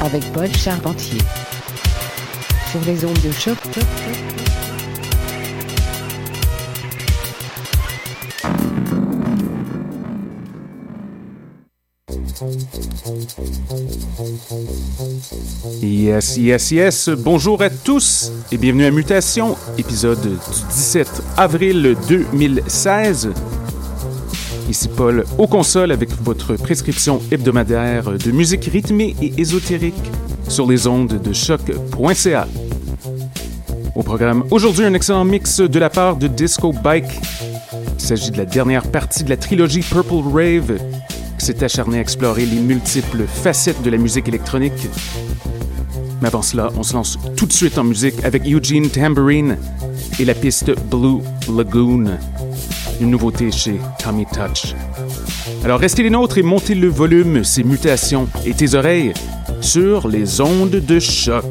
Avec Paul Charpentier sur les ondes de choc. Yes, yes, yes. Bonjour à tous et bienvenue à Mutation, épisode du 17 avril 2016. Ici Paul au console avec votre prescription hebdomadaire de musique rythmée et ésotérique sur les ondes de choc.ca. Au programme aujourd'hui, un excellent mix de la part de Disco Bike. Il s'agit de la dernière partie de la trilogie Purple Rave qui s'est acharnée à explorer les multiples facettes de la musique électronique. Mais avant cela, on se lance tout de suite en musique avec Eugene Tambourine et la piste Blue Lagoon une nouveauté chez Tommy Touch. Alors restez les nôtres et montez le volume, ces mutations et tes oreilles sur les ondes de choc.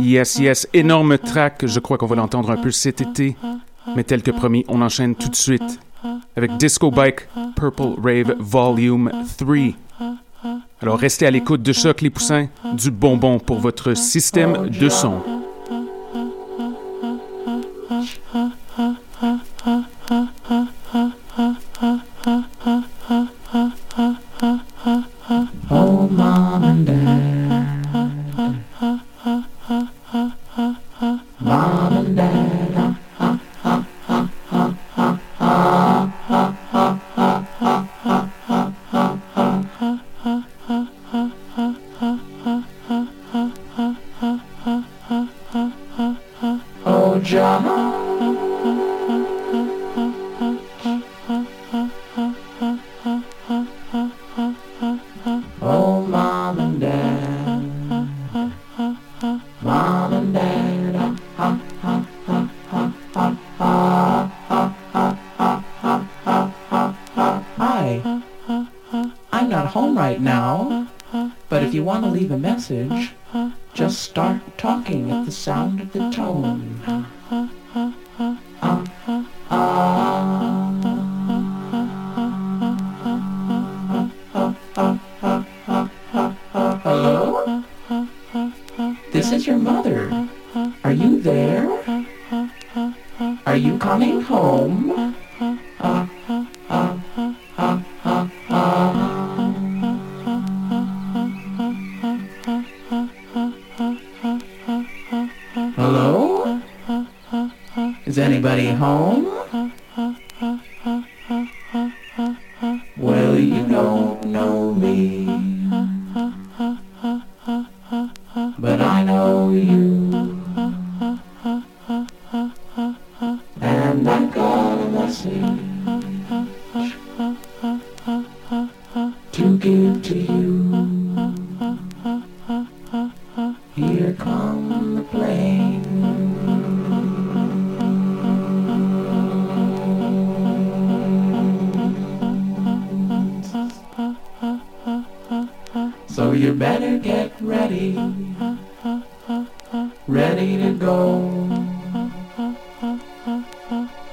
Yes, hein? yes. Énorme hein? track, je crois qu'on va hein? l'entendre un peu cet été. Mais tel que promis, on enchaîne tout de suite avec Disco Bike Purple Rave Volume 3. Alors restez à l'écoute de Choc les Poussins, du bonbon pour votre système oh, de son.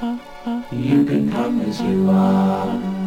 You can come as you are,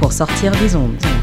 Pour sortir des ondes.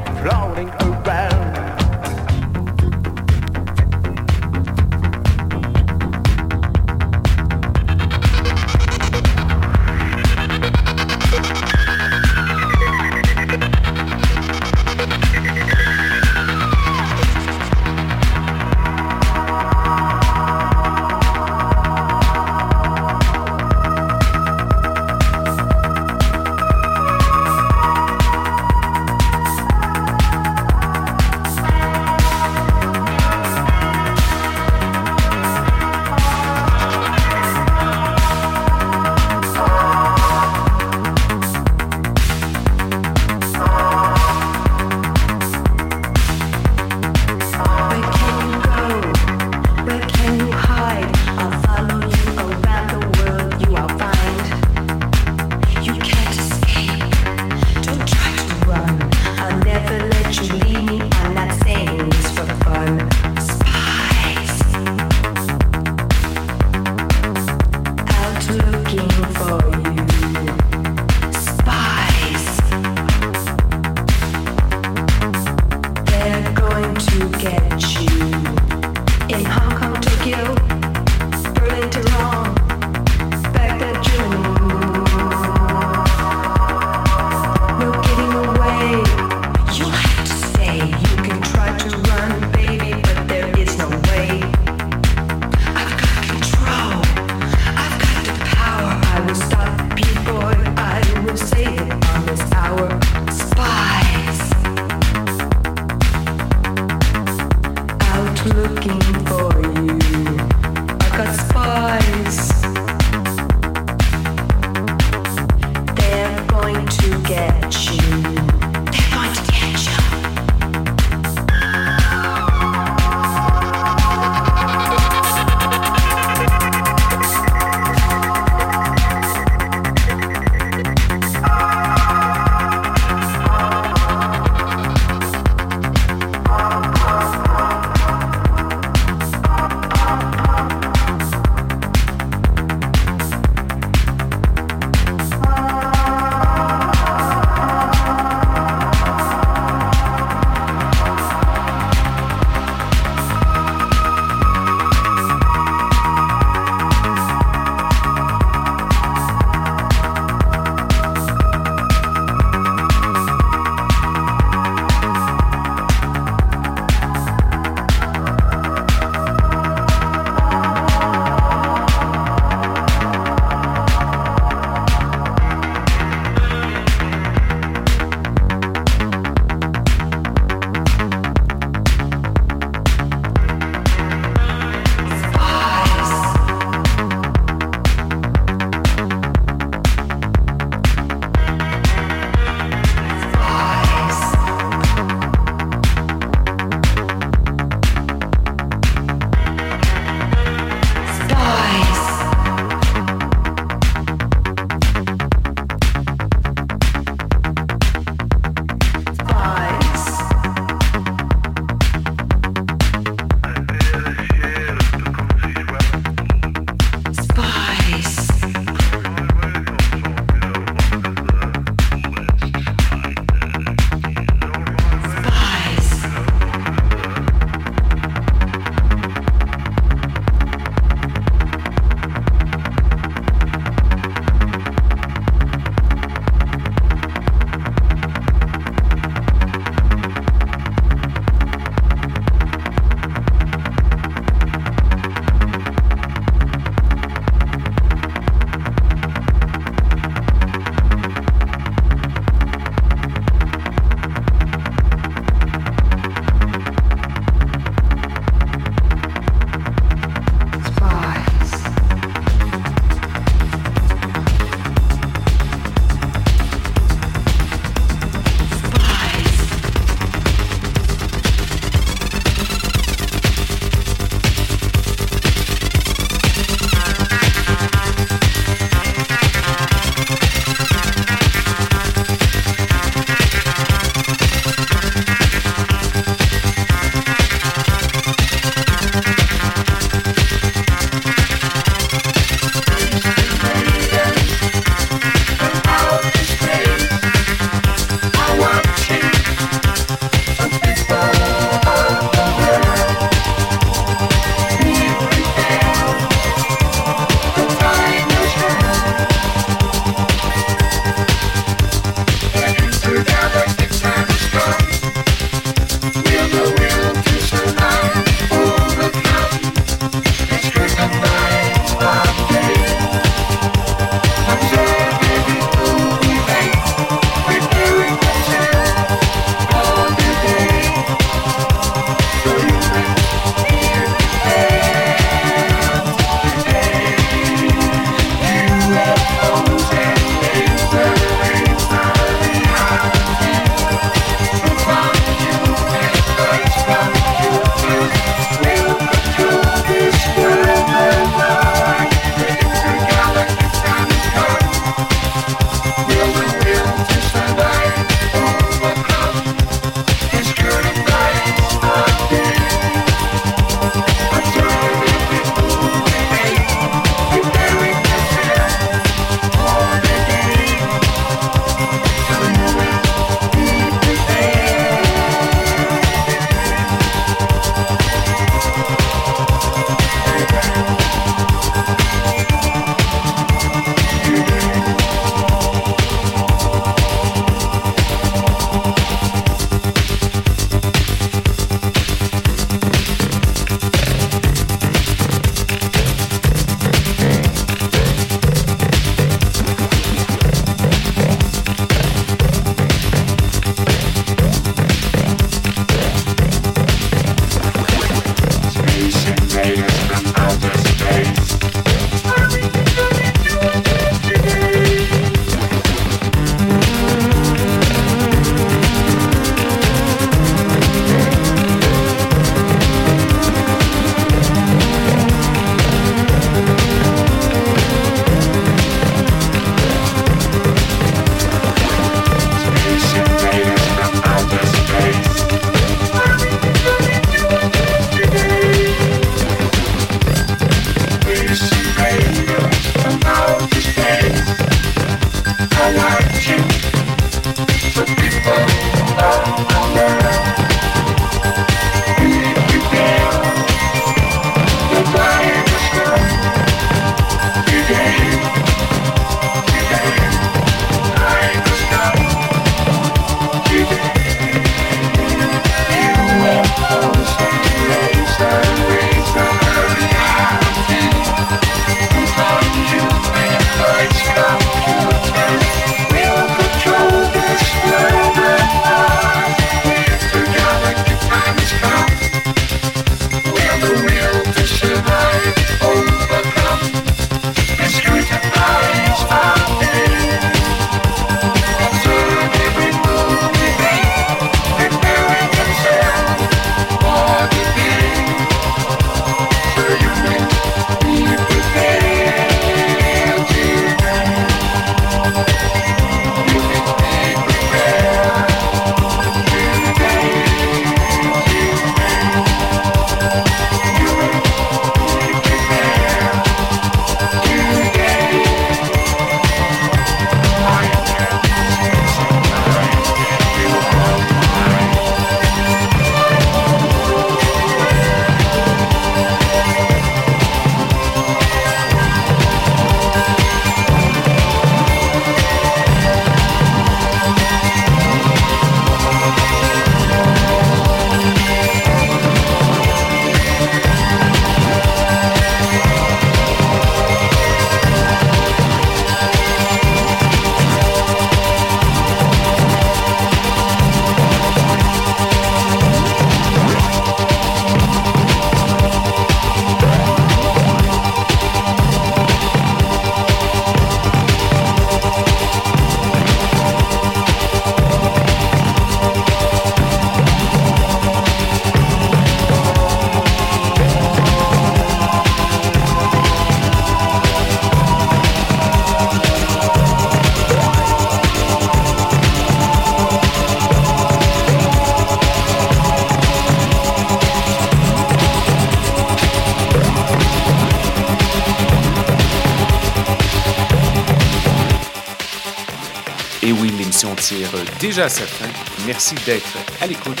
déjà à cette fin. Merci d'être à l'écoute.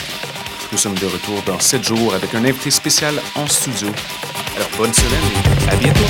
Nous sommes de retour dans 7 jours avec un invité spécial en studio. Alors bonne semaine et à bientôt.